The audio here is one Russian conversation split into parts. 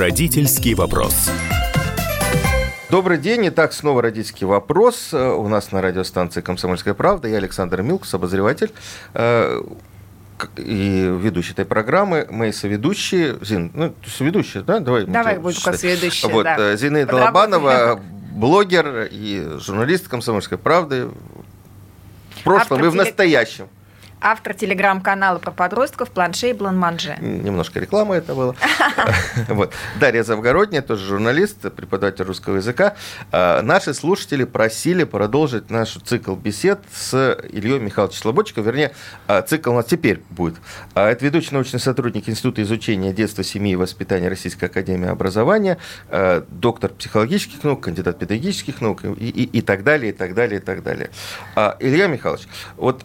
Родительский вопрос. Добрый день. Итак, снова родительский вопрос. У нас на радиостанции «Комсомольская правда». Я Александр Милкус, обозреватель э, и ведущий этой программы, мои соведущие, Зин, ну, соведущие, да? Давай, Давай как соведущие, Вот, да. Э, Зинаида Лобанова, блогер и журналист «Комсомольской правды». В прошлом Автор и в настоящем автор телеграм-канала про подростков «Планше и Бланманже». Немножко рекламы это было. вот. Дарья Завгородняя, тоже журналист, преподаватель русского языка. А, наши слушатели просили продолжить наш цикл бесед с Ильей Михайловичем Слободчиком. Вернее, а, цикл у нас теперь будет. А, это ведущий научный сотрудник Института изучения детства, семьи и воспитания Российской Академии Образования, доктор психологических наук, кандидат педагогических наук и, и, так далее, и так далее, и так далее. Илья Михайлович, вот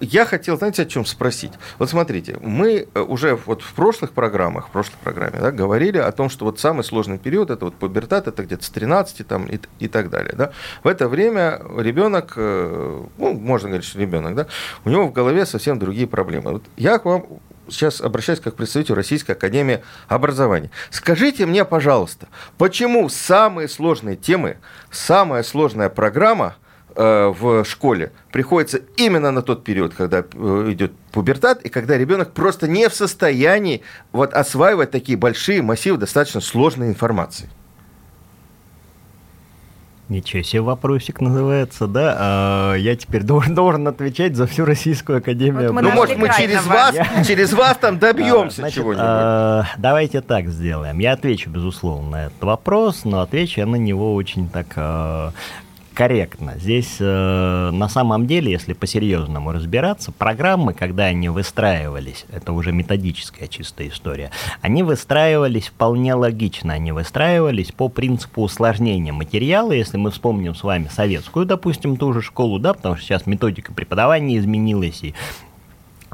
я хотел, знаете, о чем спросить? Вот смотрите, мы э, уже вот в прошлых программах, в прошлой программе, да, говорили о том, что вот самый сложный период это вот пубертат, это где-то с 13 там, и, и так далее. Да? В это время ребенок, э, ну, можно говорить, что ребенок, да, у него в голове совсем другие проблемы. Вот я к вам сейчас обращаюсь как представитель Российской Академии Образования. Скажите мне, пожалуйста, почему самые сложные темы, самая сложная программа – в школе приходится именно на тот период, когда э, идет пубертат, и когда ребенок просто не в состоянии вот осваивать такие большие массивы достаточно сложной информации. Ничего себе вопросик называется, да? А, я теперь должен, должен отвечать за всю Российскую Академию. Вот ну, может, мы через вас, я... через вас там добьемся а, чего-нибудь. А, давайте так сделаем. Я отвечу, безусловно, на этот вопрос, но отвечу я на него очень так а, корректно. Здесь э, на самом деле, если по-серьезному разбираться, программы, когда они выстраивались, это уже методическая чистая история, они выстраивались вполне логично, они выстраивались по принципу усложнения материала, если мы вспомним с вами советскую, допустим, ту же школу, да, потому что сейчас методика преподавания изменилась, и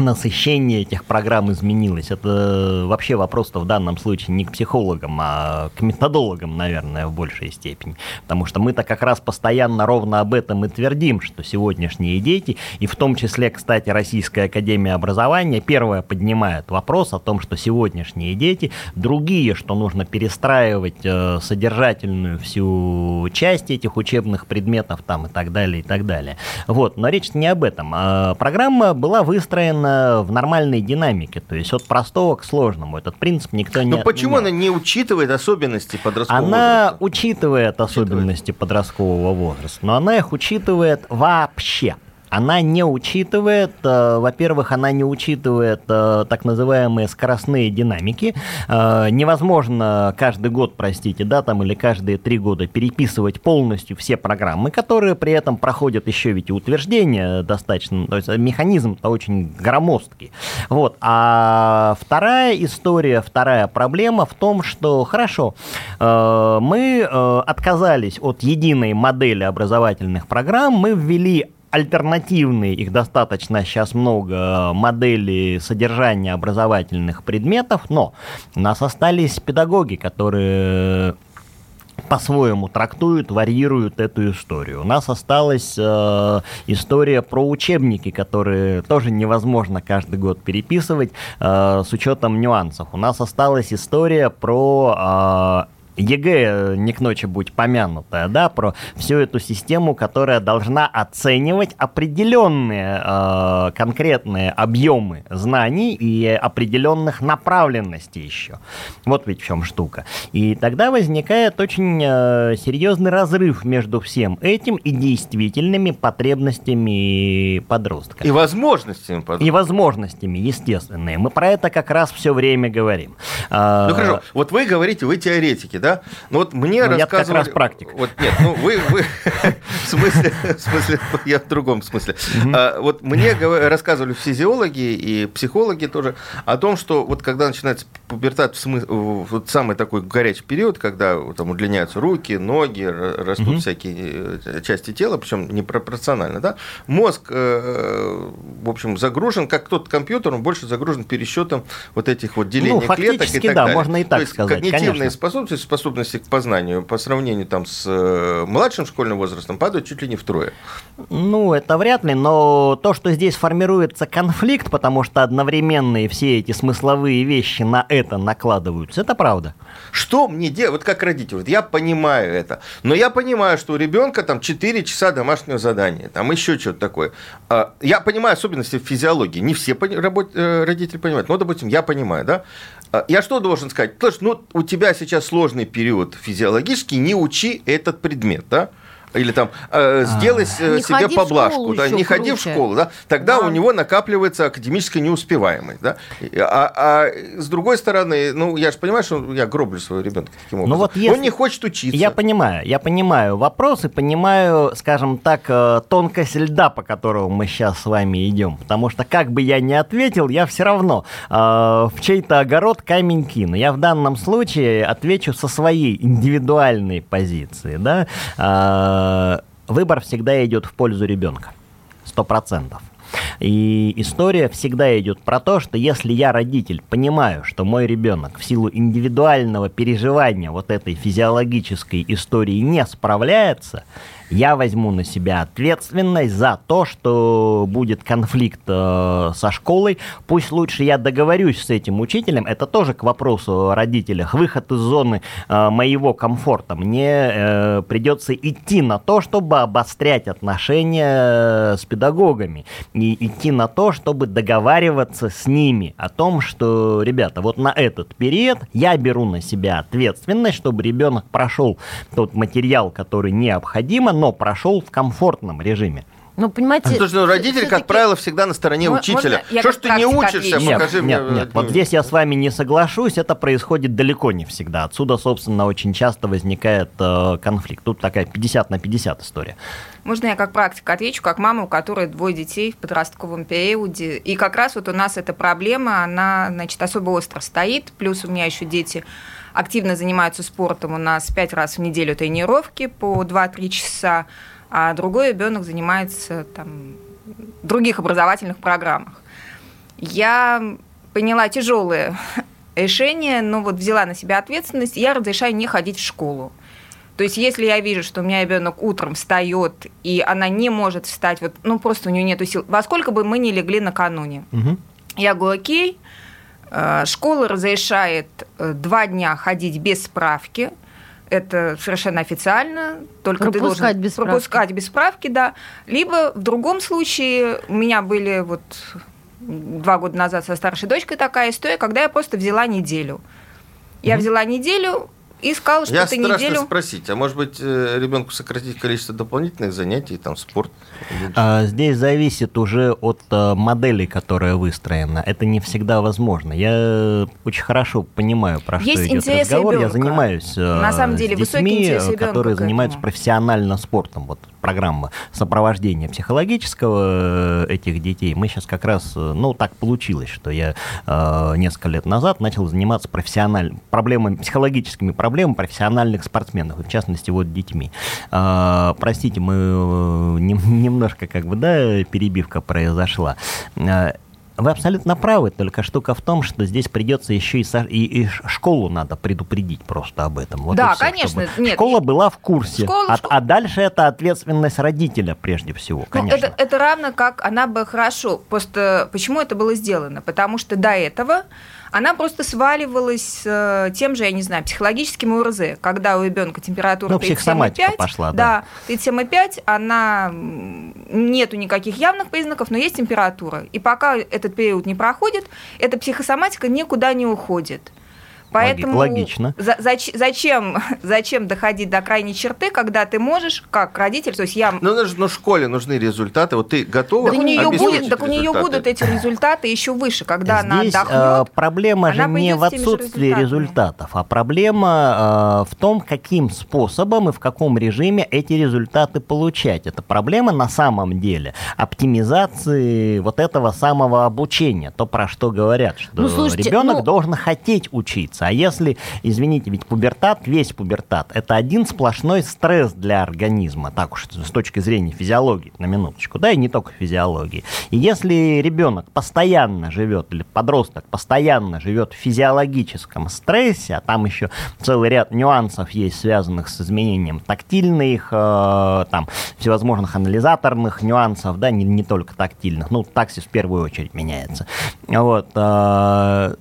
насыщение этих программ изменилось. Это вообще вопрос-то в данном случае не к психологам, а к методологам, наверное, в большей степени. Потому что мы-то как раз постоянно ровно об этом и твердим, что сегодняшние дети, и в том числе, кстати, Российская Академия Образования, первая поднимает вопрос о том, что сегодняшние дети другие, что нужно перестраивать э, содержательную всю часть этих учебных предметов там и так далее, и так далее. Вот, но речь не об этом. А программа была выстроена именно в нормальной динамике, то есть от простого к сложному. Этот принцип никто не... Но почему она не учитывает особенности подросткового она возраста? Она учитывает особенности учитывает. подросткового возраста, но она их учитывает вообще она не учитывает, э, во-первых, она не учитывает э, так называемые скоростные динамики. Э, невозможно каждый год, простите, да, там или каждые три года переписывать полностью все программы, которые при этом проходят еще ведь и утверждение достаточно, то есть механизм-то очень громоздкий. Вот. А вторая история, вторая проблема в том, что, хорошо, мы отказались от единой модели образовательных программ, мы ввели альтернативные, их достаточно сейчас много, модели содержания образовательных предметов, но у нас остались педагоги, которые по-своему трактуют, варьируют эту историю. У нас осталась э, история про учебники, которые тоже невозможно каждый год переписывать э, с учетом нюансов. У нас осталась история про э, ЕГЭ не к ночи будь помянутая, да, про всю эту систему, которая должна оценивать определенные э, конкретные объемы знаний и определенных направленностей еще. Вот ведь в чем штука. И тогда возникает очень э, серьезный разрыв между всем этим и действительными потребностями подростка. И возможностями подростка. И возможностями, естественные. Мы про это как раз все время говорим. Ну хорошо, вот вы говорите, вы теоретики, да? Да? Ну вот мне ну, рассказывали... Я как раз практик. Вот нет, ну вы, вы в смысле, в смысле, я в другом смысле. А, вот мне рассказывали физиологи и психологи тоже о том, что вот когда начинается пубертат, в смысле, вот самый такой горячий период, когда там удлиняются руки, ноги, растут всякие э, части тела, причем непропорционально, да? Мозг, э, в общем, загружен, как тот компьютер, он больше загружен пересчетом вот этих вот делений ну, клеток и так да, далее. можно и так То есть сказать, когнитивные конечно. способности, способности к познанию по сравнению там с э, младшим школьным возрастом падают чуть ли не втрое. Ну, это вряд ли, но то, что здесь формируется конфликт, потому что одновременные все эти смысловые вещи на это накладываются. Это правда. Что мне делать? Вот как родитель, вот я понимаю это, но я понимаю, что у ребенка там 4 часа домашнего задания, там еще что-то такое. А, я понимаю особенности физиологии. Не все э, родители понимают, но, допустим, я понимаю, да? А, я что должен сказать? Слушай, ну, у тебя сейчас сложный период физиологический, не учи этот предмет, да? Или там э, сделай а, себе поблажку, да, не ходи в школу, да, тогда да. у него накапливается академическая неуспеваемость, да. А, а с другой стороны, ну я же понимаю, что я гроблю своего ребенка таким образом. Ну, вот если... Он не хочет учиться. Я понимаю, я понимаю вопросы, понимаю, скажем так, э, тонкость льда, по которому мы сейчас с вами идем, потому что как бы я ни ответил, я все равно э, в чей-то огород камень кину. Я в данном случае отвечу со своей индивидуальной позиции, да. Э, выбор всегда идет в пользу ребенка. Сто процентов. И история всегда идет про то, что если я родитель понимаю, что мой ребенок в силу индивидуального переживания вот этой физиологической истории не справляется, я возьму на себя ответственность за то, что будет конфликт э, со школой. Пусть лучше я договорюсь с этим учителем. Это тоже к вопросу о родителях. Выход из зоны э, моего комфорта. Мне э, придется идти на то, чтобы обострять отношения э, с педагогами. И идти на то, чтобы договариваться с ними о том, что, ребята, вот на этот период я беру на себя ответственность, чтобы ребенок прошел тот материал, который необходимо, но прошел в комфортном режиме. Ну, понимаете... Потому что родитель, как правило, всегда на стороне учителя. Что ж ты не учишься? Нет, Покажи нет, мне... Нет, вот здесь я с вами не соглашусь, это происходит далеко не всегда. Отсюда, собственно, очень часто возникает э, конфликт. Тут такая 50 на 50 история. Можно я как практик отвечу, как мама, у которой двое детей в подростковом периоде. И как раз вот у нас эта проблема, она, значит, особо остро стоит. Плюс у меня еще дети активно занимаются спортом. У нас пять раз в неделю тренировки по 2-3 часа, а другой ребенок занимается там, в других образовательных программах. Я поняла тяжелое решение, но вот взяла на себя ответственность, я разрешаю не ходить в школу. То есть, если я вижу, что у меня ребенок утром встает, и она не может встать, вот, ну просто у нее нет сил, во сколько бы мы ни легли накануне, угу. я говорю, окей, школа разрешает э, два дня ходить без справки. Это совершенно официально. Только пропускать ты должен без справки. пропускать без справки, да. Либо в другом случае у меня были вот два года назад со старшей дочкой такая история, когда я просто взяла неделю. Я взяла неделю, и сказал, что Я ты неделю... спросить, а может быть э, ребенку сократить количество дополнительных занятий, там спорт? А, здесь зависит уже от э, модели, которая выстроена. Это не всегда возможно. Я очень хорошо понимаю, про Есть что идет разговор. Ребенка. Я занимаюсь э, На самом деле, с детьми, которые занимаются профессионально спортом. Вот программа сопровождения психологического этих детей. Мы сейчас как раз, ну, так получилось, что я несколько лет назад начал заниматься профессиональными проблемами, психологическими проблемами профессиональных спортсменов, в частности, вот детьми. А, простите, мы э, немножко, как бы, да, перебивка произошла. А, вы абсолютно правы, только штука в том, что здесь придется еще и, со... и, и школу надо предупредить просто об этом. Вот да, все, конечно. Нет, школа была в курсе, школа, а, школа... а дальше это ответственность родителя прежде всего, ну, конечно. это, это равно как она бы хорошо. Просто почему это было сделано? Потому что до этого она просто сваливалась э, тем же, я не знаю, психологическим ОРЗ, когда у ребенка температура ну, 37,5. пошла, да. Да, 37,5, она нету никаких явных признаков, но есть температура. И пока этот период не проходит, эта психосоматика никуда не уходит. Поэтому Логично. За, зач, зачем, зачем доходить до крайней черты, когда ты можешь, как родитель, то есть я... Ну, ну школе нужны результаты, вот ты готова так у нее будет, Так у нее будут эти результаты еще выше, когда Здесь, она отдохнет. Э, проблема же не в отсутствии результатов, а проблема э, в том, каким способом и в каком режиме эти результаты получать. Это проблема на самом деле оптимизации вот этого самого обучения, то, про что говорят, что ну, слушайте, ребенок ну... должен хотеть учиться. А если, извините, ведь пубертат, весь пубертат, это один сплошной стресс для организма, так уж с точки зрения физиологии, на минуточку, да, и не только физиологии. И если ребенок постоянно живет, или подросток постоянно живет в физиологическом стрессе, а там еще целый ряд нюансов есть, связанных с изменением тактильных, э, там, всевозможных анализаторных нюансов, да, не, не только тактильных, ну, таксис в первую очередь меняется. Вот, э,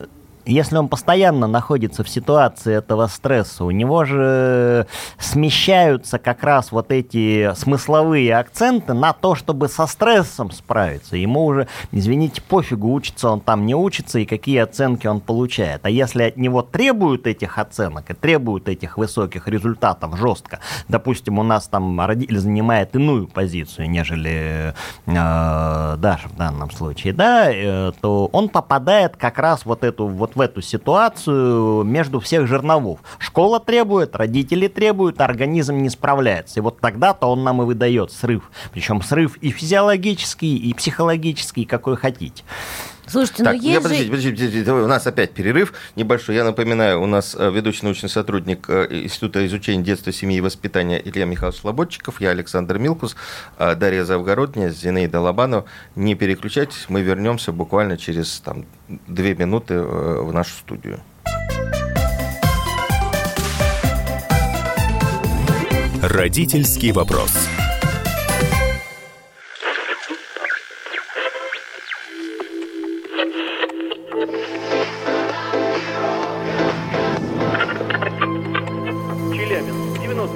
если он постоянно находится в ситуации этого стресса, у него же смещаются как раз вот эти смысловые акценты на то, чтобы со стрессом справиться. Ему уже, извините, пофигу, учится он там, не учится, и какие оценки он получает. А если от него требуют этих оценок и требуют этих высоких результатов жестко, допустим, у нас там родитель занимает иную позицию, нежели э, Даша в данном случае, да, э, то он попадает как раз вот эту вот в эту ситуацию между всех жерновов. Школа требует, родители требуют, организм не справляется. И вот тогда-то он нам и выдает срыв. Причем срыв и физиологический, и психологический, какой хотите. Слушайте, так, ну есть я, подождите, подождите, подождите, у нас опять перерыв небольшой. Я напоминаю, у нас э, ведущий научный сотрудник э, Института изучения детства, семьи и воспитания Илья Михайлович Слободчиков, я Александр Милкус, э, Дарья Завгородняя, Зинаида Лобанова. Не переключайтесь, мы вернемся буквально через там, две минуты в нашу студию. Родительский вопрос.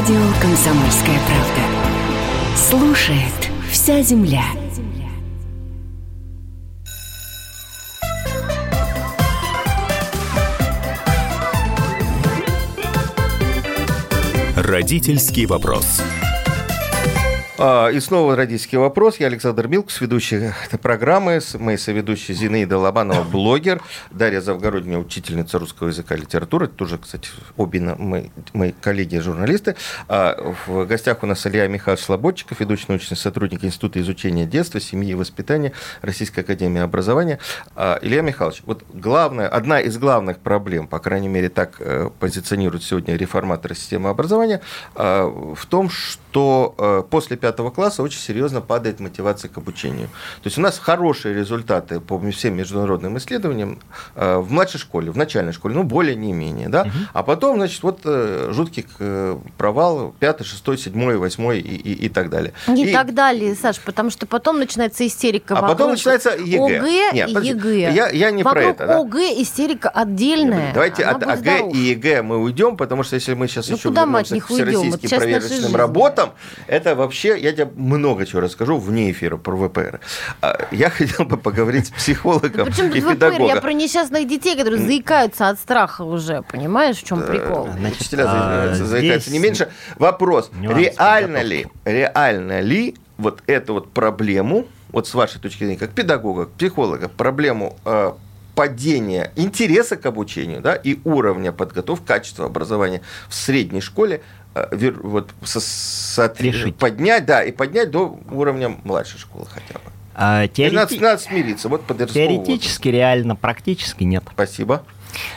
Радио «Комсомольская правда». Слушает вся земля. Родительский вопрос. А, и снова родительский вопрос. Я Александр Милкус, ведущий этой программы. Мои соведущие Зинаида Лобанова, блогер. Дарья Завгородняя, учительница русского языка и литературы. Тоже, кстати, обе мои, мои коллеги-журналисты. А, в гостях у нас Илья Михайлович Слободчиков, ведущий научный сотрудник Института изучения детства, семьи и воспитания Российской Академии Образования. А, Илья Михайлович, вот главная, одна из главных проблем, по крайней мере, так э, позиционируют сегодня реформаторы системы образования, в том, что э, после пятого пятого класса очень серьезно падает мотивация к обучению. То есть у нас хорошие результаты по всем международным исследованиям э, в младшей школе, в начальной школе, ну, более не менее, да. Угу. А потом, значит, вот э, жуткий э, провал, пятый, шестой, седьмой, восьмой и, и, и так далее. Не и... так далее, Саш, потому что потом начинается истерика А потом начинается ЕГЭ. ОГЭ Нет, и ЕГЭ. Я, я не Вокруг про это. Да? ОГЭ истерика отдельная. Давайте от ОГЭ здоров. и ЕГЭ мы уйдем, потому что если мы сейчас ну, еще вернемся к всероссийским вот проверочным работам, это вообще, я тебе много чего расскажу вне эфира про ВПР. А, я хотел бы поговорить с психологом и педагогом. Я про несчастных детей, которые заикаются от страха уже, понимаешь, в чем прикол? Значит, Учителя а, заикаются не меньше. Вопрос, реально ли, реально ли вот эту вот проблему, вот с вашей точки зрения, как педагога, психолога, проблему э, падения интереса к обучению да, и уровня подготовки, качества образования в средней школе вот, со, со, поднять, да, и поднять до уровня младшей школы хотя бы. А, теорети... надо, надо смириться. Вот Теоретически, реально, практически нет. Спасибо.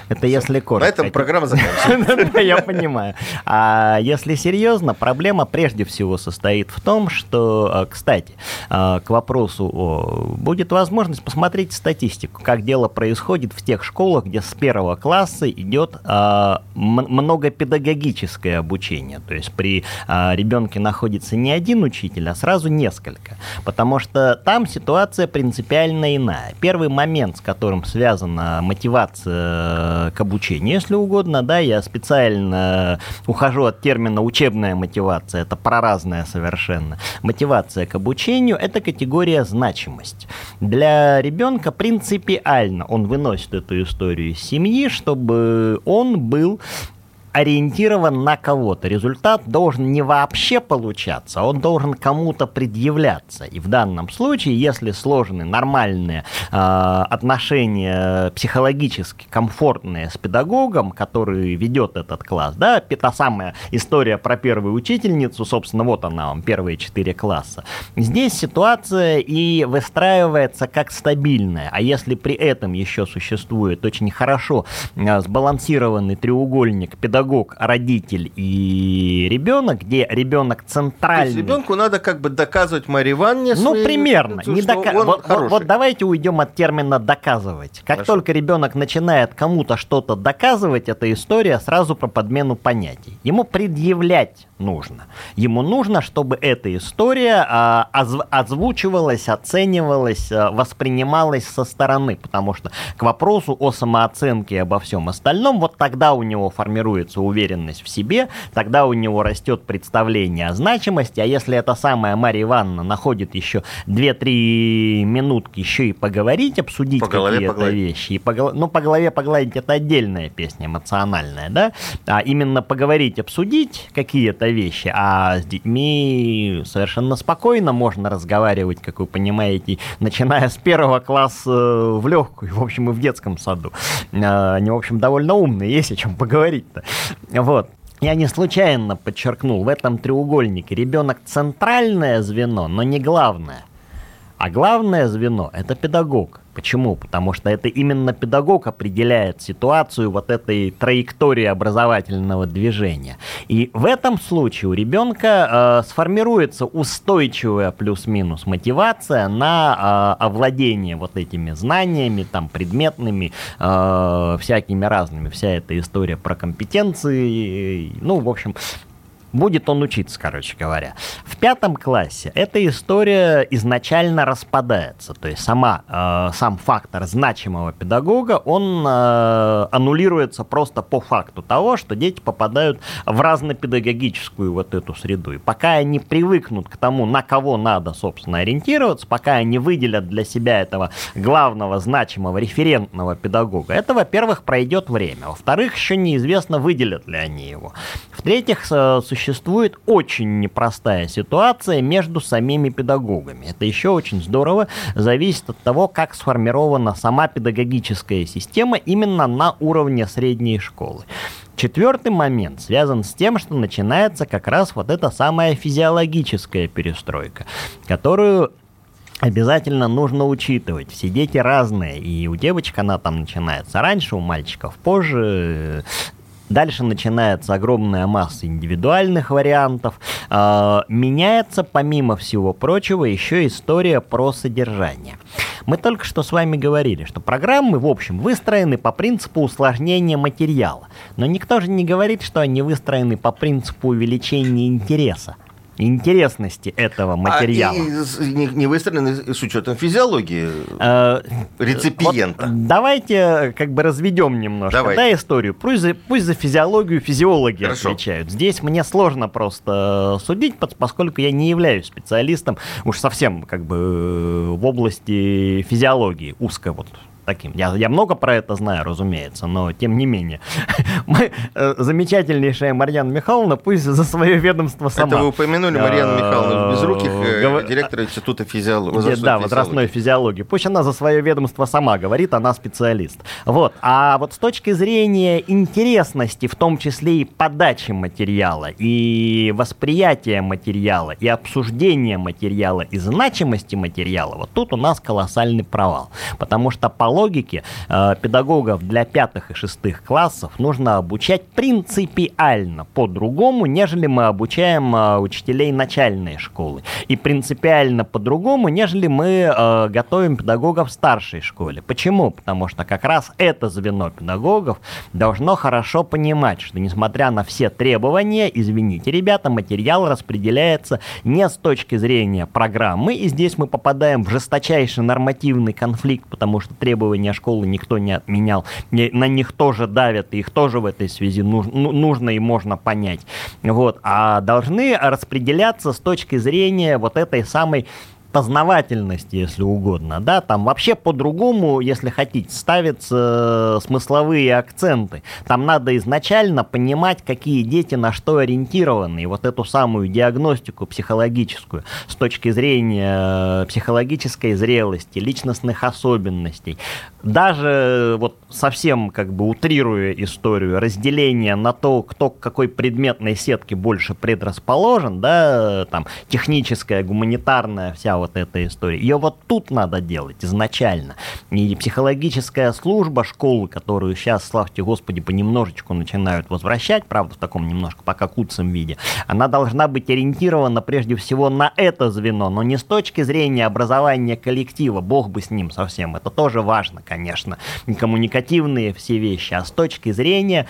Это если коротко. На этом программа заканчивается. Я понимаю. А если серьезно, проблема прежде всего состоит в том, что, а, кстати, а, к вопросу будет возможность посмотреть статистику, как дело происходит в тех школах, где с первого класса идет а, многопедагогическое обучение. То есть при ребенке находится не один учитель, а сразу несколько. Потому что там ситуация принципиально иная. Первый момент, с которым связана мотивация Э, к обучению, если угодно, да, я специально ухожу от термина учебная мотивация, это проразная совершенно. Мотивация к обучению – это категория значимость. Для ребенка принципиально он выносит эту историю из семьи, чтобы он был ориентирован на кого-то. Результат должен не вообще получаться, он должен кому-то предъявляться. И в данном случае, если сложены нормальные э, отношения психологически комфортные с педагогом, который ведет этот класс, да, та самая история про первую учительницу, собственно, вот она вам, первые четыре класса. Здесь ситуация и выстраивается как стабильная, а если при этом еще существует очень хорошо э, сбалансированный треугольник педагог, родитель и ребенок, где ребенок центральный. То есть ребенку надо как бы доказывать Марии Ивановне Ну, примерно. Не дока... вот, вот, вот давайте уйдем от термина доказывать. Как Хорошо. только ребенок начинает кому-то что-то доказывать, эта история сразу про подмену понятий. Ему предъявлять нужно. Ему нужно, чтобы эта история а, озв- озвучивалась, оценивалась, а, воспринималась со стороны, потому что к вопросу о самооценке и обо всем остальном, вот тогда у него формируется уверенность в себе, тогда у него растет представление о значимости, а если эта самая Мария Ивановна находит еще 2-3 минутки еще и поговорить, обсудить по какие-то вещи, и по, ну, по голове погладить это отдельная песня эмоциональная, да, а именно поговорить, обсудить какие-то вещи, а с детьми совершенно спокойно можно разговаривать, как вы понимаете, начиная с первого класса э, в легкую, в общем, и в детском саду. А, они, в общем, довольно умные, есть о чем поговорить-то. Вот. Я не случайно подчеркнул, в этом треугольнике ребенок центральное звено, но не главное. А главное звено – это педагог. Почему? Потому что это именно педагог определяет ситуацию вот этой траектории образовательного движения. И в этом случае у ребенка э, сформируется устойчивая плюс-минус мотивация на э, овладение вот этими знаниями, там, предметными, э, всякими разными. Вся эта история про компетенции, ну, в общем, будет он учиться, короче говоря. В пятом классе эта история изначально распадается, то есть сама, э, сам фактор значимого педагога, он э, аннулируется просто по факту того, что дети попадают в разнопедагогическую вот эту среду. И пока они привыкнут к тому, на кого надо, собственно, ориентироваться, пока они выделят для себя этого главного, значимого, референтного педагога, это, во-первых, пройдет время. Во-вторых, еще неизвестно, выделят ли они его. В-третьих, существует существует очень непростая ситуация между самими педагогами. Это еще очень здорово зависит от того, как сформирована сама педагогическая система именно на уровне средней школы. Четвертый момент связан с тем, что начинается как раз вот эта самая физиологическая перестройка, которую обязательно нужно учитывать. Все дети разные, и у девочек она там начинается раньше, у мальчиков позже. Дальше начинается огромная масса индивидуальных вариантов. А, меняется, помимо всего прочего, еще история про содержание. Мы только что с вами говорили, что программы, в общем, выстроены по принципу усложнения материала. Но никто же не говорит, что они выстроены по принципу увеличения интереса интересности этого материала. А, и, не, не выстроены с учетом физиологии э, реципиента. Вот давайте как бы разведем немножко Давайте. да, историю. Пусть за, пусть за физиологию физиологи Хорошо. отвечают. Здесь мне сложно просто судить, поскольку я не являюсь специалистом уж совсем как бы э, в области физиологии, узко вот таким. Я, я много про это знаю, разумеется, но тем не менее. Мы, э, замечательнейшая Марьяна Михайловна, пусть за свое ведомство сама. Это вы упомянули Марьяну Михайловну Безруких, э, директора Института физиологии. Возрастной да, возрастной физиологии. Пусть она за свое ведомство сама говорит, она специалист. Вот. А вот с точки зрения интересности, в том числе и подачи материала, и восприятия материала, и обсуждения материала, и значимости материала, вот тут у нас колоссальный провал. Потому что по логике э, педагогов для пятых и шестых классов нужно обучать принципиально по-другому, нежели мы обучаем э, учителей начальной школы. И принципиально по-другому, нежели мы э, готовим педагогов в старшей школе. Почему? Потому что как раз это звено педагогов должно хорошо понимать, что несмотря на все требования, извините, ребята, материал распределяется не с точки зрения программы, и здесь мы попадаем в жесточайший нормативный конфликт, потому что требования требования школы никто не отменял. На них тоже давят, их тоже в этой связи нужно, ну, нужно и можно понять. Вот. А должны распределяться с точки зрения вот этой самой познавательности, если угодно, да, там вообще по-другому, если хотите, ставятся смысловые акценты. Там надо изначально понимать, какие дети на что ориентированы, и вот эту самую диагностику психологическую с точки зрения психологической зрелости, личностных особенностей, даже вот совсем как бы утрируя историю, разделение на то, кто к какой предметной сетке больше предрасположен, да, там, техническая, гуманитарная вся вот эта история, ее вот тут надо делать изначально. И психологическая служба школы, которую сейчас, славьте Господи, понемножечку начинают возвращать, правда, в таком немножко пока куцем виде, она должна быть ориентирована прежде всего на это звено, но не с точки зрения образования коллектива, бог бы с ним совсем, это тоже важно, конечно, коммуникативные все вещи, а с точки зрения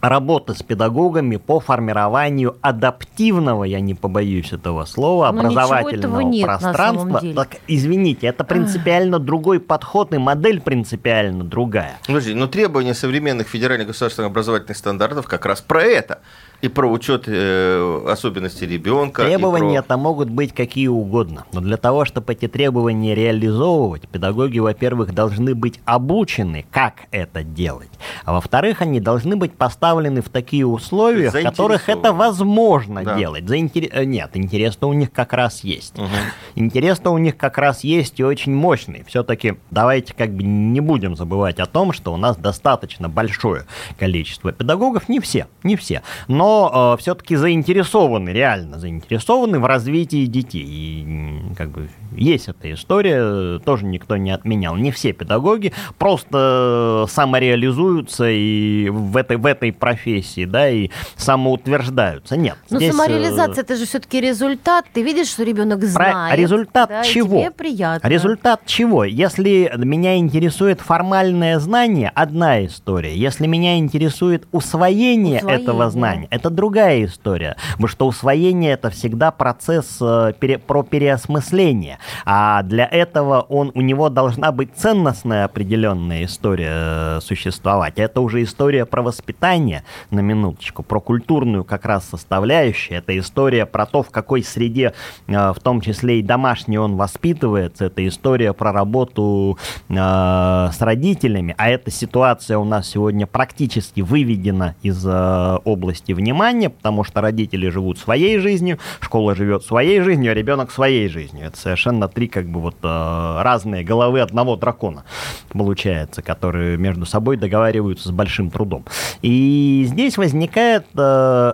работы с педагогами по формированию адаптивного, я не побоюсь этого слова, Но образовательного нет пространства. Так, извините, это принципиально другой подход и модель принципиально другая. Подожди, но требования современных федеральных государственных образовательных стандартов как раз про это и про учет э, особенностей ребенка. Требования-то про... могут быть какие угодно. Но для того, чтобы эти требования реализовывать, педагоги, во-первых, должны быть обучены, как это делать. А во-вторых, они должны быть поставлены в такие условия, в которых это возможно да. делать. Заинтер... Э, нет, интерес-то у них как раз есть. Угу. Интерес-то у них как раз есть и очень мощный. Все-таки давайте как бы не будем забывать о том, что у нас достаточно большое количество педагогов. Не все, не все. Но но э, все-таки заинтересованы, реально заинтересованы в развитии детей. И как бы есть эта история, тоже никто не отменял. Не все педагоги просто самореализуются и в этой, в этой профессии, да, и самоутверждаются. Нет. Но здесь, самореализация это же все-таки результат. Ты видишь, что ребенок знает. Результат да, чего? тебе приятно. Результат чего? Если меня интересует формальное знание, одна история. Если меня интересует усвоение, усвоение. этого знания, это другая история. Потому что усвоение это всегда процесс э, пере, про переосмысление. А для этого он, у него должна быть ценностная определенная история э, существовать. Это уже история про воспитание, на минуточку, про культурную как раз составляющую. Это история про то, в какой среде, э, в том числе и домашней, он воспитывается. Это история про работу э, с родителями. А эта ситуация у нас сегодня практически выведена из э, области внимания потому что родители живут своей жизнью, школа живет своей жизнью, а ребенок своей жизнью. Это совершенно три как бы вот э, разные головы одного дракона получается, которые между собой договариваются с большим трудом. И здесь возникает э,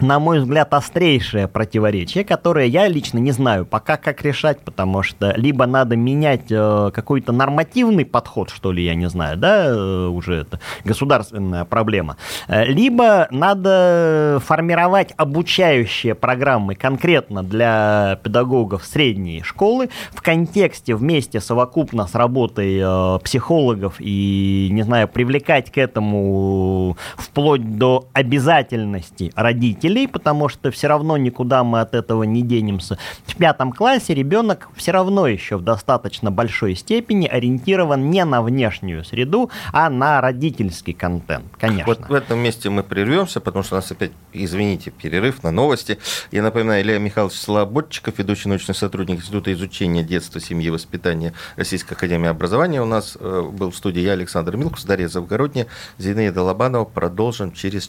на мой взгляд, острейшее противоречие, которое я лично не знаю пока как решать, потому что либо надо менять э, какой-то нормативный подход, что ли, я не знаю, да, э, уже это государственная проблема, э, либо надо формировать обучающие программы конкретно для педагогов средней школы в контексте вместе совокупно с работой э, психологов и, не знаю, привлекать к этому вплоть до обязательности родителей, учителей, потому что все равно никуда мы от этого не денемся. В пятом классе ребенок все равно еще в достаточно большой степени ориентирован не на внешнюю среду, а на родительский контент, конечно. Вот в этом месте мы прервемся, потому что у нас опять, извините, перерыв на новости. Я напоминаю, Илья Михайлович Слободчиков, ведущий научный сотрудник Института изучения детства, семьи и воспитания Российской Академии Образования. У нас э, был в студии я, Александр Милкус, Дарья Завгородняя, Зинаида Лобанова. Продолжим через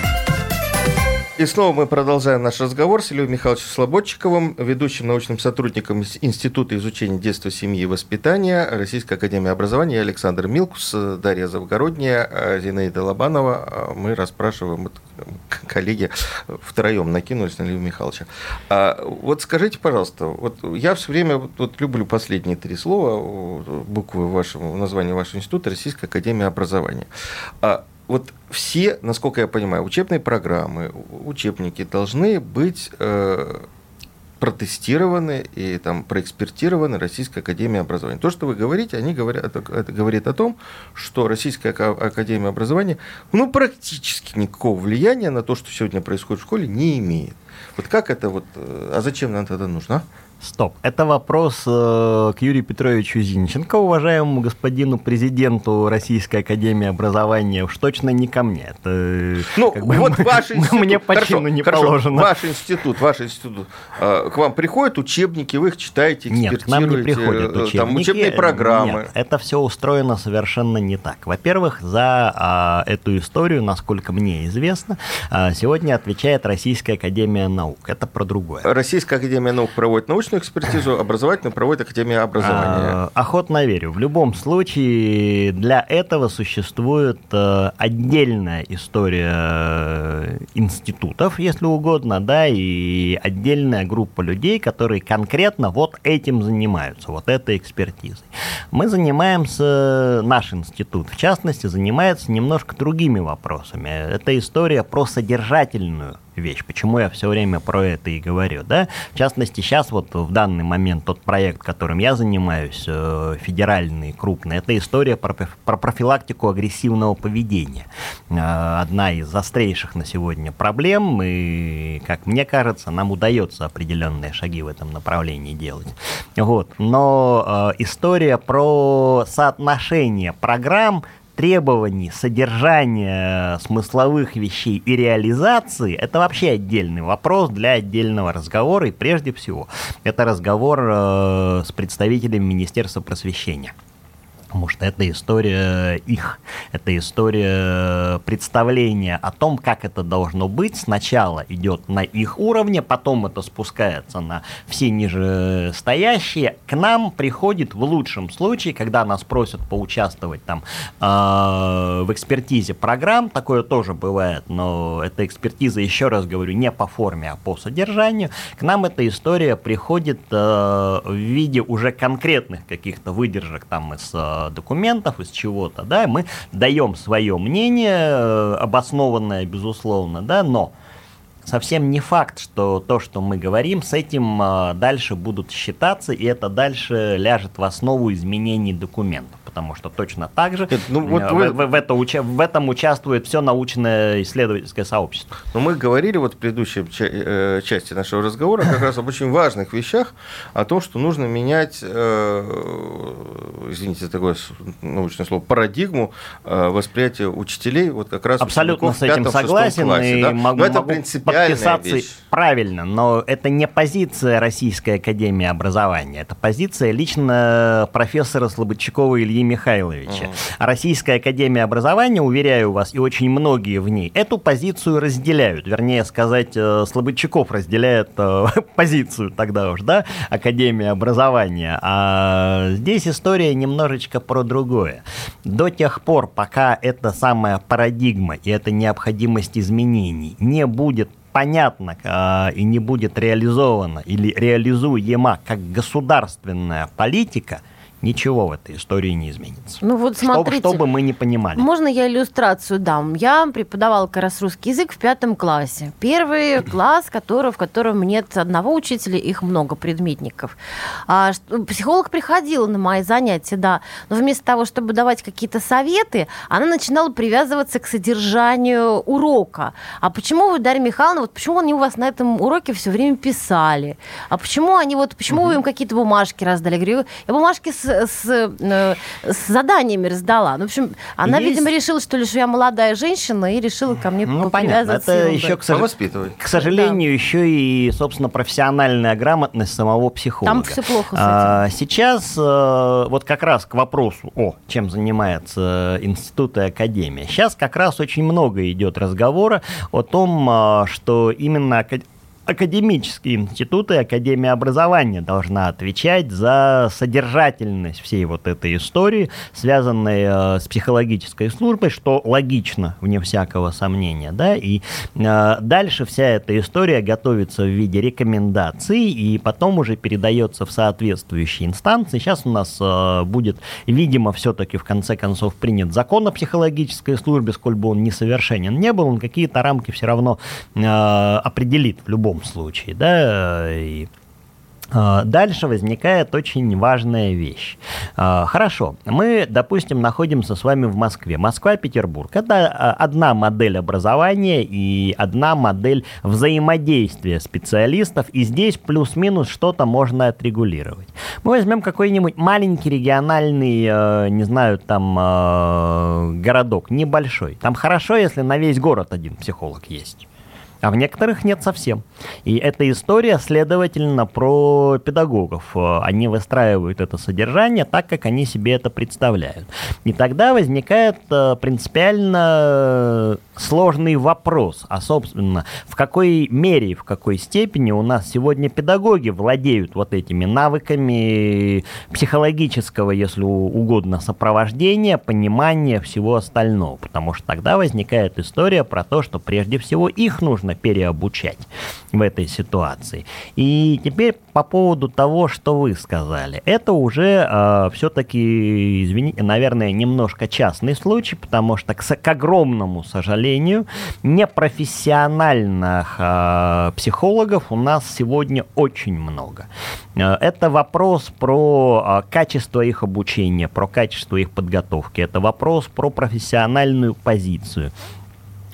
И снова мы продолжаем наш разговор с Ильей Михайловичем Слободчиковым, ведущим научным сотрудником Института изучения детства, семьи и воспитания Российской Академии Образования, Я Александр Милкус, Дарья Завгородняя, Зинаида Лобанова. Мы расспрашиваем, коллеги втроем накинулись на Илью Михайловича. А, вот скажите, пожалуйста, вот я все время вот, люблю последние три слова, буквы вашего, названия вашего института, Российская Академия Образования. А, вот все, насколько я понимаю, учебные программы, учебники должны быть э, протестированы и там проэкспертированы Российской Академией Образования. То, что вы говорите, они говорят, это, говорит о том, что Российская Академия Образования ну, практически никакого влияния на то, что сегодня происходит в школе, не имеет. Вот как это вот, э, а зачем нам тогда нужно? Стоп. Это вопрос э, к Юрию Петровичу Зинченко, уважаемому господину президенту Российской Академии Образования, уж точно не ко мне. Это, э, ну, как бы, вот ваш институт, мне по хорошо, чину не хорошо, положено. Ваш институт, ваш институт, э, к вам приходят учебники, вы их читаете, экспертируете? Нет, к нам не приходят учебники. Там учебные программы. Нет, это все устроено совершенно не так. Во-первых, за а, эту историю, насколько мне известно, а, сегодня отвечает Российская Академия Наук. Это про другое. Российская Академия Наук проводит научные научную экспертизу образовательную проводит Академия образования. А, охотно верю. В любом случае для этого существует э, отдельная история э, институтов, если угодно, да, и отдельная группа людей, которые конкретно вот этим занимаются, вот этой экспертизой. Мы занимаемся, наш институт, в частности, занимается немножко другими вопросами. Это история про содержательную вещь. Почему я все время про это и говорю, да? В частности, сейчас вот в данный момент тот проект, которым я занимаюсь, э, федеральный, крупный, это история про, про профилактику агрессивного поведения. Э, одна из острейших на сегодня проблем, и, как мне кажется, нам удается определенные шаги в этом направлении делать. Вот. Но э, история про соотношение программ требований, содержания смысловых вещей и реализации, это вообще отдельный вопрос для отдельного разговора, и прежде всего это разговор э, с представителями Министерства просвещения. Потому что это история их, это история представления о том, как это должно быть. Сначала идет на их уровне, потом это спускается на все нижестоящие. К нам приходит в лучшем случае, когда нас просят поучаствовать там э, в экспертизе программ, такое тоже бывает, но эта экспертиза, еще раз говорю, не по форме, а по содержанию. К нам эта история приходит э, в виде уже конкретных каких-то выдержек там из э, документов, из чего-то, да, мы даем свое мнение, э, обоснованное, безусловно, да, но совсем не факт, что то, что мы говорим, с этим э, дальше будут считаться, и это дальше ляжет в основу изменений документов потому что точно так же ну, вот э, вы... в, в, это, в этом участвует все научное исследовательское сообщество. Но мы говорили вот в предыдущей э, части нашего разговора как раз об очень важных вещах, о том, что нужно менять, э, извините такое научное слово, парадигму восприятия учителей, вот как раз Абсолютно с этим согласен, классе, и да? могу, но это могу вещь. правильно, но это не позиция Российской Академии Образования, это позиция лично профессора Слободчакова Ильи Михайловича. Угу. Российская Академия Образования, уверяю вас, и очень многие в ней эту позицию разделяют. Вернее сказать, э, Слободчаков разделяет э, позицию тогда уж, да, Академия Образования. А здесь история немножечко про другое. До тех пор, пока эта самая парадигма и эта необходимость изменений не будет понятно э, и не будет реализована или реализуема как государственная политика, ничего в этой истории не изменится. Ну вот смотрите, что, бы мы не понимали. Можно я иллюстрацию дам? Я преподавала как раз русский язык в пятом классе. Первый класс, который, в котором нет одного учителя, их много предметников. А, психолог приходила на мои занятия, да, но вместо того, чтобы давать какие-то советы, она начинала привязываться к содержанию урока. А почему вы, Дарья Михайловна, вот почему они у вас на этом уроке все время писали? А почему они вот, почему угу. вы им какие-то бумажки раздали? Я говорю, я бумажки с с, э, с заданиями раздала. Ну, в общем, она, Есть- видимо, решила, что лишь я молодая женщина, и решила ко мне Ну, понятно. Это еще, к, сож- Повоспитывать. к сожалению, еще и, собственно, профессиональная грамотность самого психолога. Там всё плохо с А, Сейчас э, вот как раз к вопросу, о, чем занимается институт и академия. Сейчас как раз очень много идет разговора о том, а, что именно академические институты, Академия образования должна отвечать за содержательность всей вот этой истории, связанной э, с психологической службой, что логично, вне всякого сомнения, да, и э, дальше вся эта история готовится в виде рекомендаций и потом уже передается в соответствующие инстанции. Сейчас у нас э, будет, видимо, все-таки в конце концов принят закон о психологической службе, сколь бы он несовершенен не был, он какие-то рамки все равно определит в любом случае, да, и а, Дальше возникает очень важная вещь. А, Хорошо, мы, допустим, находимся с вами в Москве. Москва-Петербург. Это а, одна модель образования и одна модель взаимодействия специалистов. И здесь плюс-минус что-то можно отрегулировать. Мы возьмем какой-нибудь маленький региональный, э, не знаю, там э, городок, небольшой. Там хорошо, если на весь город один психолог есть. А в некоторых нет совсем. И эта история, следовательно, про педагогов. Э, Они выстраивают это содержание так, как они себе это представляют. И тогда возникает э, принципиально сложный вопрос, а, собственно, в какой мере и в какой степени у нас сегодня педагоги владеют вот этими навыками психологического, если угодно, сопровождения, понимания всего остального. Потому что тогда возникает история про то, что прежде всего их нужно переобучать в этой ситуации. И теперь по поводу того, что вы сказали. Это уже все-таки, извините, наверное, немножко частный случай, потому что, к, к огромному сожалению, непрофессиональных э, психологов у нас сегодня очень много. Э, Это вопрос про э, качество их обучения, про качество их подготовки. Это вопрос про профессиональную позицию.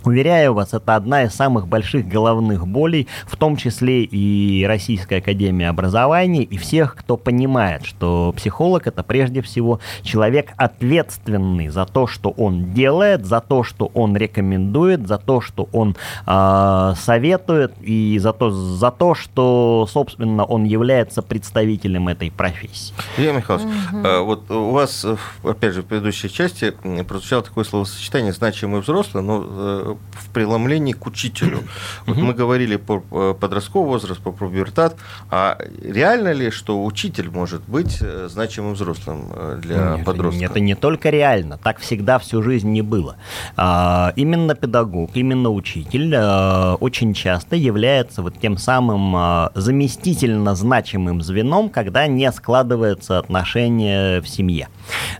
Уверяю вас, это одна из самых больших головных болей, в том числе и Российской Академии Образования, и всех, кто понимает, что психолог это прежде всего человек ответственный за то, что он делает, за то, что он рекомендует, за то, что он э, советует, и за то, за то, что, собственно, он является представителем этой профессии. Илья Михайлович, э, вот у вас, э, опять же, в предыдущей части прозвучало такое словосочетание «значимый взрослый», но э, в преломлении к учителю. Вот мы говорили про э, подростковый возраст, про пубертат. А реально ли, что учитель может быть э, значимым взрослым э, для Нет, подростка? Это не только реально, так всегда всю жизнь не было. А, именно педагог, именно учитель а, очень часто является вот тем самым а, заместительно значимым звеном, когда не складывается отношения в семье.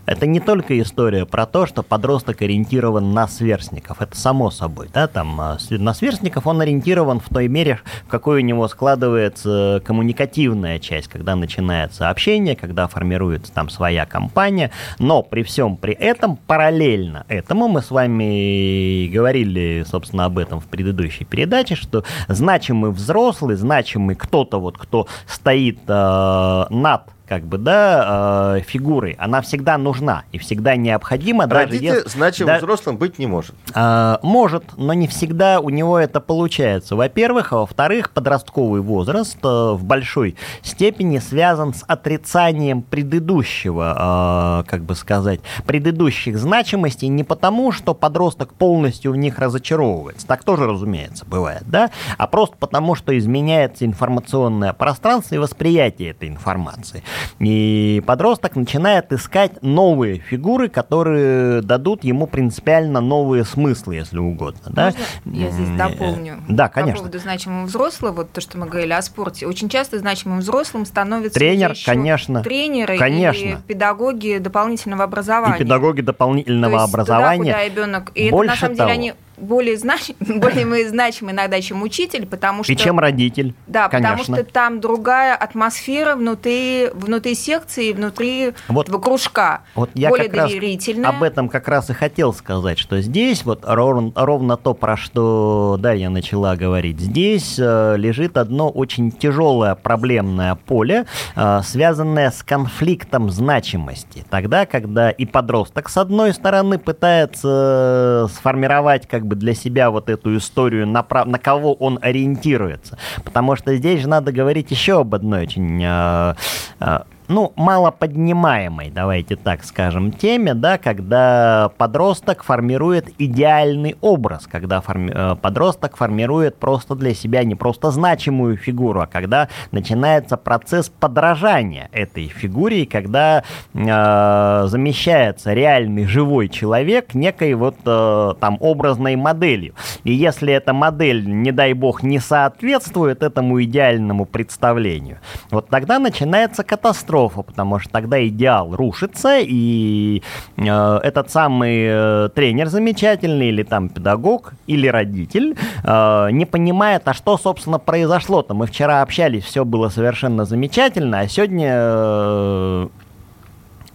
Это не только история про то, что подросток ориентирован на сверстников, это само собой, да, там а, на сверстников он ориентирован в той мере, в какой у него складывается коммуникативная часть, когда начинается общение, когда формируется там своя компания, но при всем при этом параллельно этому мы с вами говорили, собственно, об этом в предыдущей передаче, что значимый взрослый, значимый кто-то вот, кто стоит э, над как бы, да, э, фигурой, она всегда нужна и всегда необходима. даже Родитель если- значимым да- взрослым быть не может. а, Может, но не всегда у него это получается. Во-первых, а во-вторых, подростковый возраст э, в большой степени связан с отрицанием предыдущего, э, как бы сказать, предыдущих значимостей не потому, что подросток полностью в них разочаровывается, так тоже, разумеется, бывает, да, а просто потому, что изменяется информационное пространство и восприятие этой информации. И подросток начинает искать новые фигуры, которые дадут ему принципиально новые смыслы, если угодно. Да? Можно я здесь дополню? Да, По конечно. поводу значимого взрослого, вот то, что мы говорили о спорте. Очень часто значимым взрослым становятся Тренер, конечно. тренеры Конечно. и педагоги дополнительного образования. И педагоги дополнительного То есть образования. Туда, куда ребенок. И Больше это на самом того, деле они более, знач... более мы значимы иногда, чем учитель, потому что... И чем родитель, Да, конечно. потому что там другая атмосфера внутри, внутри секции, внутри вот, кружка. Вот я более как доверительная. Раз об этом как раз и хотел сказать, что здесь вот ровно, ровно то, про что Дарья начала говорить. Здесь э, лежит одно очень тяжелое проблемное поле, э, связанное с конфликтом значимости. Тогда, когда и подросток, с одной стороны, пытается э, сформировать как бы для себя вот эту историю, на, на кого он ориентируется. Потому что здесь же надо говорить еще об одной очень э, э, ну, малоподнимаемой, давайте так скажем, теме, да, когда подросток формирует идеальный образ, когда форми- э, подросток формирует просто для себя не просто значимую фигуру, а когда начинается процесс подражания этой фигуре, и когда э, замещается реальный живой человек некой вот э, там образной моделью. И если эта модель, не дай бог, не соответствует этому идеальному представлению, вот тогда начинается катастрофа катастрофа, потому что тогда идеал рушится, и э, этот самый э, тренер замечательный, или там педагог, или родитель э, не понимает, а что, собственно, произошло-то. Мы вчера общались, все было совершенно замечательно, а сегодня э,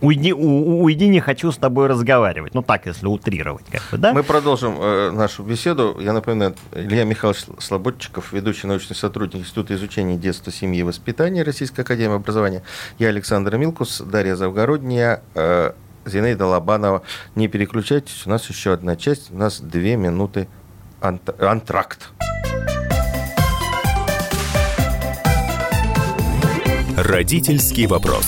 уйди, у, уйди, не хочу с тобой разговаривать. Ну так, если утрировать, как бы, да? Мы продолжим э, нашу беседу. Я напоминаю, Илья Михайлович Слободчиков, ведущий научный сотрудник Института изучения детства, семьи и воспитания Российской Академии Образования. Я Александр Милкус, Дарья Завгородняя, э, Зинаида Лобанова. Не переключайтесь, у нас еще одна часть, у нас две минуты ант- антракт. Родительский вопрос.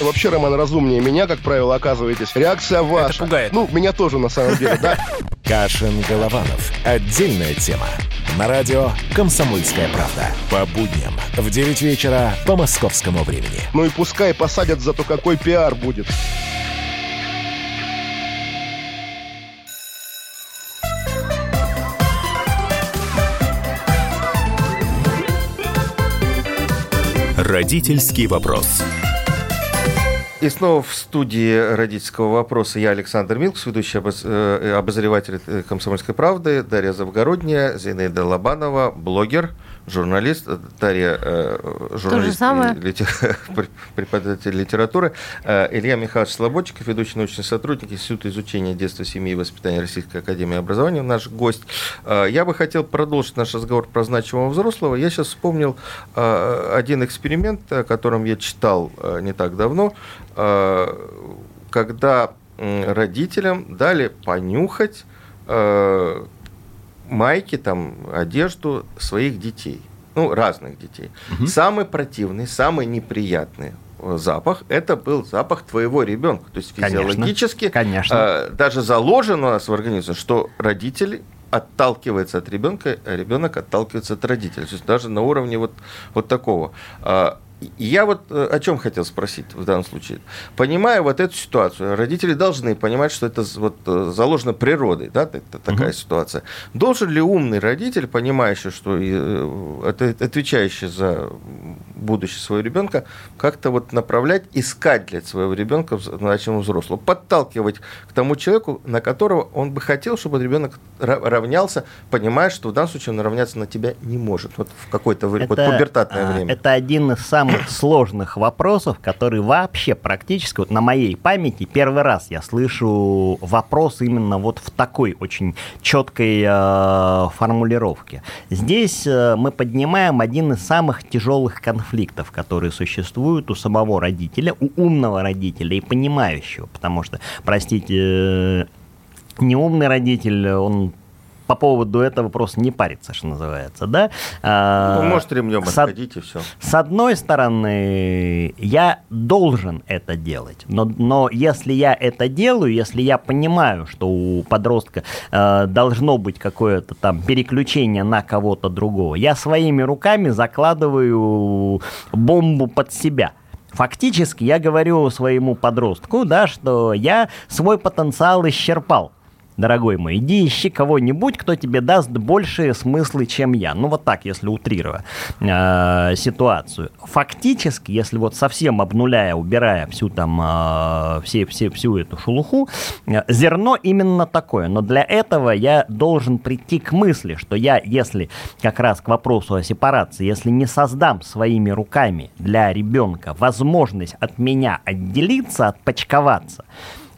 Вообще, Роман, разумнее меня, как правило, оказываетесь. Реакция ваша. Это пугает. Ну, меня тоже, на самом деле, да. Кашин Голованов. Отдельная тема. На радио «Комсомольская правда». По будням в 9 вечера по московскому времени. Ну и пускай посадят, зато какой пиар будет. Родительский вопрос. И снова в студии родительского вопроса я, Александр Милкс, ведущий э, обозреватель «Комсомольской правды», Дарья Завгородняя, Зинаида Лобанова, блогер, журналист, Дарья э, журналист, литер... преподаватель литературы, э, Илья Михайлович Слободчиков, ведущий научный сотрудник Института изучения детства, семьи и воспитания Российской Академии Образования, наш гость. Я бы хотел продолжить наш разговор про значимого взрослого. Я сейчас вспомнил один эксперимент, о котором я читал не так давно, когда родителям дали понюхать майки, там, одежду своих детей. Ну, разных детей. Угу. Самый противный, самый неприятный запах, это был запах твоего ребенка. То есть физиологически конечно, конечно. Э, даже заложено у нас в организме, что родители отталкивается от ребенка, а ребенок отталкивается от родителей. То есть даже на уровне вот, вот такого. Я вот о чем хотел спросить в данном случае. Понимая вот эту ситуацию, родители должны понимать, что это вот заложено природой, да, это такая угу. ситуация. Должен ли умный родитель, понимающий, что отвечающий за будущее своего ребенка, как-то вот направлять, искать для своего ребенка значимого взрослого, подталкивать к тому человеку, на которого он бы хотел, чтобы ребенок равнялся, понимая, что в данном случае он равняться на тебя не может. Вот в какое-то время, вот пубертатное время. Это один из самых самых сложных вопросов, которые вообще практически, вот на моей памяти, первый раз я слышу вопрос именно вот в такой очень четкой э, формулировке. Здесь э, мы поднимаем один из самых тяжелых конфликтов, которые существуют у самого родителя, у умного родителя и понимающего, потому что, простите, э, неумный родитель, он по поводу этого просто не париться, что называется, да? А, ну, может, ремнем с, отходить и все. С одной стороны, я должен это делать, но, но если я это делаю, если я понимаю, что у подростка э, должно быть какое-то там переключение на кого-то другого, я своими руками закладываю бомбу под себя. Фактически я говорю своему подростку, да, что я свой потенциал исчерпал дорогой мой, иди ищи кого-нибудь, кто тебе даст большие смыслы, чем я. Ну, вот так, если утрируя э, ситуацию. Фактически, если вот совсем обнуляя, убирая всю там, э, все, все, всю эту шелуху, э, зерно именно такое. Но для этого я должен прийти к мысли, что я, если как раз к вопросу о сепарации, если не создам своими руками для ребенка возможность от меня отделиться, отпочковаться,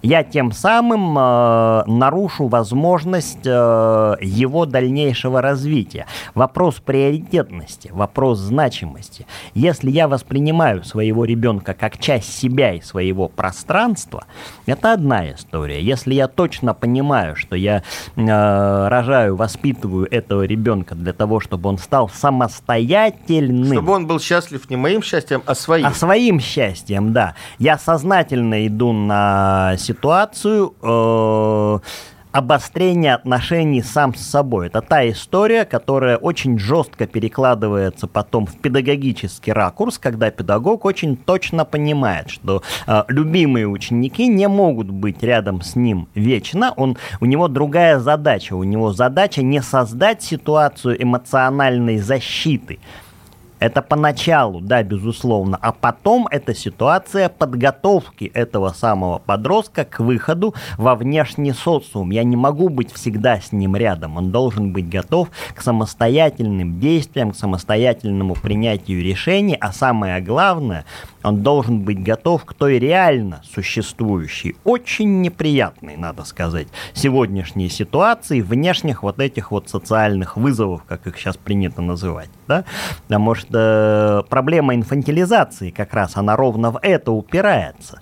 я тем самым э, нарушу возможность э, его дальнейшего развития. Вопрос приоритетности, вопрос значимости. Если я воспринимаю своего ребенка как часть себя и своего пространства, это одна история. Если я точно понимаю, что я э, рожаю, воспитываю этого ребенка для того, чтобы он стал самостоятельным. Чтобы он был счастлив не моим счастьем, а своим. А своим счастьем, да. Я сознательно иду на ситуацию э, обострения отношений сам с собой. Это та история, которая очень жестко перекладывается потом в педагогический ракурс, когда педагог очень точно понимает, что э, любимые ученики не могут быть рядом с ним вечно. Он, у него другая задача. У него задача не создать ситуацию эмоциональной защиты, это поначалу, да, безусловно, а потом это ситуация подготовки этого самого подростка к выходу во внешний социум. Я не могу быть всегда с ним рядом. Он должен быть готов к самостоятельным действиям, к самостоятельному принятию решений, а самое главное, он должен быть готов к той реально существующей, очень неприятной, надо сказать, сегодняшней ситуации, внешних вот этих вот социальных вызовов, как их сейчас принято называть. Да? Потому что проблема инфантилизации как раз, она ровно в это упирается.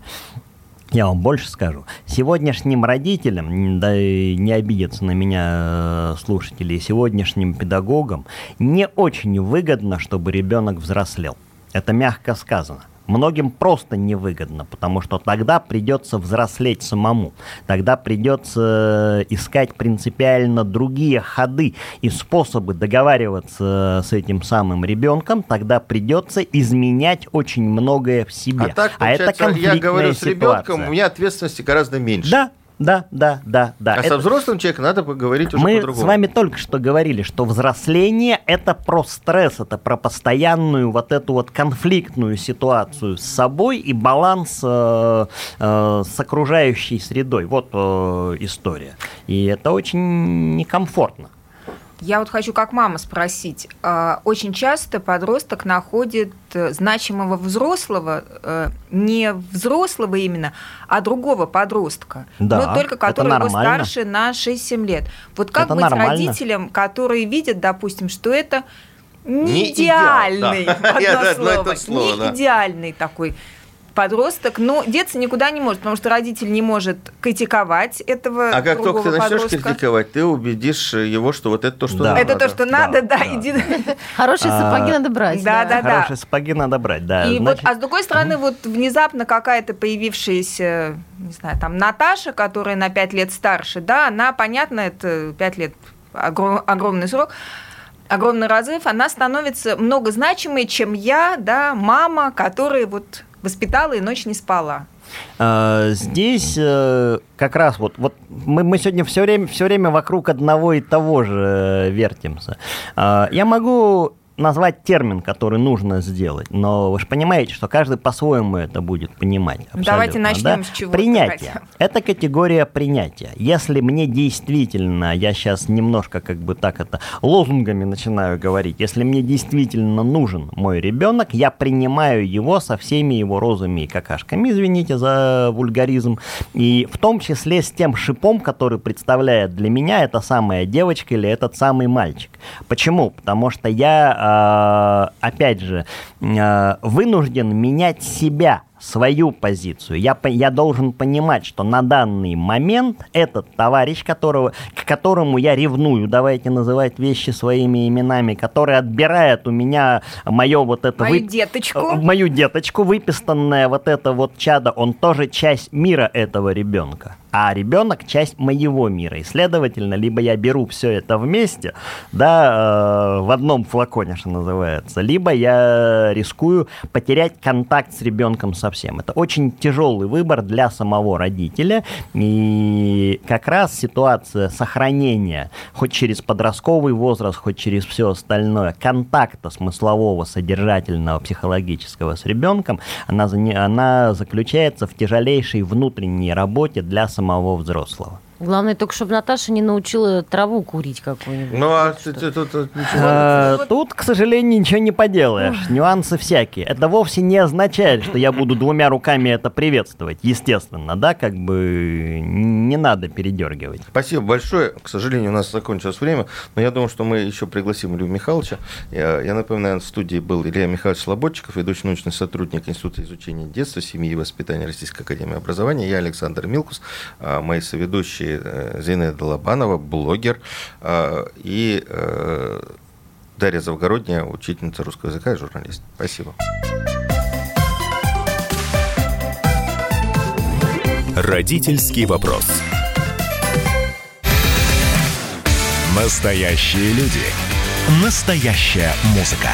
Я вам больше скажу. Сегодняшним родителям, да и не обидятся на меня э, слушатели, сегодняшним педагогам не очень выгодно, чтобы ребенок взрослел. Это мягко сказано многим просто невыгодно, потому что тогда придется взрослеть самому, тогда придется искать принципиально другие ходы и способы договариваться с этим самым ребенком, тогда придется изменять очень многое в себе. А так, а это я говорю с ребенком, у меня ответственности гораздо меньше. Да, да, да, да, да. А это... со взрослым человеком надо поговорить уже Мы по-другому. с вами только что говорили, что взросление это про стресс, это про постоянную вот эту вот конфликтную ситуацию с собой и баланс э, э, с окружающей средой. Вот э, история. И это очень некомфортно. Я вот хочу как мама спросить. А, очень часто подросток находит э, значимого взрослого, э, не взрослого именно, а другого подростка. Да, но только который его старше на 6-7 лет. Вот как это быть нормально. родителям, которые видят, допустим, что это не, идеальный, идеал, да. одно Я, слово, не да. идеальный такой подросток, но деться никуда не может, потому что родитель не может критиковать этого А как только ты начнешь подростка. критиковать, ты убедишь его, что вот это то, что Да. надо. Это то, что надо, да, иди. Хорошие А, сапоги надо брать. Да, да, да. Хорошие сапоги надо брать, да. И Значит, вот, а с другой стороны, вот внезапно какая-то появившаяся, не знаю, там Наташа, которая на 5 лет старше, да, она, понятно, это 5 лет огром- огромный срок, огромный разрыв, она становится многозначимой, чем я, да, мама, которая вот воспитала и ночь не спала. А, Здесь э, как раз вот, вот мы, мы сегодня все время, все время вокруг одного и того же э, вертимся. Я могу назвать термин, который нужно сделать, но вы же понимаете, что каждый по-своему это будет понимать. Давайте начнем да? с чего-то Принятие. хотя. Это категория принятия. Если мне действительно, я сейчас немножко как бы так это лозунгами начинаю говорить, если мне действительно нужен мой ребенок, я принимаю его со всеми его розами и какашками, извините за вульгаризм, и в том числе с тем шипом, который представляет для меня эта самая девочка или этот самый мальчик. Почему? Потому что я, э, опять же, э, вынужден менять себя свою позицию. Я, я должен понимать, что на данный момент этот товарищ, которого, к которому я ревную, давайте называть вещи своими именами, который отбирает у меня мое вот это... Мою деточку. э, Мою деточку, выпистанное вот это вот чадо, он тоже часть мира этого ребенка. А ребенок часть моего мира. И, следовательно, либо я беру все это вместе, да, э, в одном флаконе, что называется, либо я рискую потерять контакт с ребенком совсем. Это очень тяжелый выбор для самого родителя. И как раз ситуация сохранения, хоть через подростковый возраст, хоть через все остальное, контакта смыслового, содержательного, психологического с ребенком, она, она заключается в тяжелейшей внутренней работе для самого взрослого. Главное только, чтобы Наташа не научила траву курить какую-нибудь. Ну, а тут, тут- тут- ничего. Э, Тут, к сожалению, ничего не поделаешь. Нюансы всякие. Это вовсе не означает, что я буду двумя руками это приветствовать. Естественно, да, как бы не надо передергивать. Спасибо большое. К сожалению, у нас закончилось время, но я думаю, что мы еще пригласим Илью Михайловича. Я, я напоминаю, в студии был Илья Михайлович Слободчиков, ведущий научный сотрудник Института изучения детства, семьи и воспитания Российской Академии Образования. Я Александр Милкус, а, мои соведущие э, Зинаида Лобанова, блогер, а, и э, Дарья Завгородняя, учительница русского языка и журналист. Спасибо. Родительский вопрос. Настоящие люди. Настоящая музыка.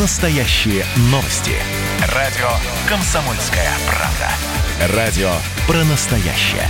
Настоящие новости. Радио «Комсомольская правда». Радио про настоящее.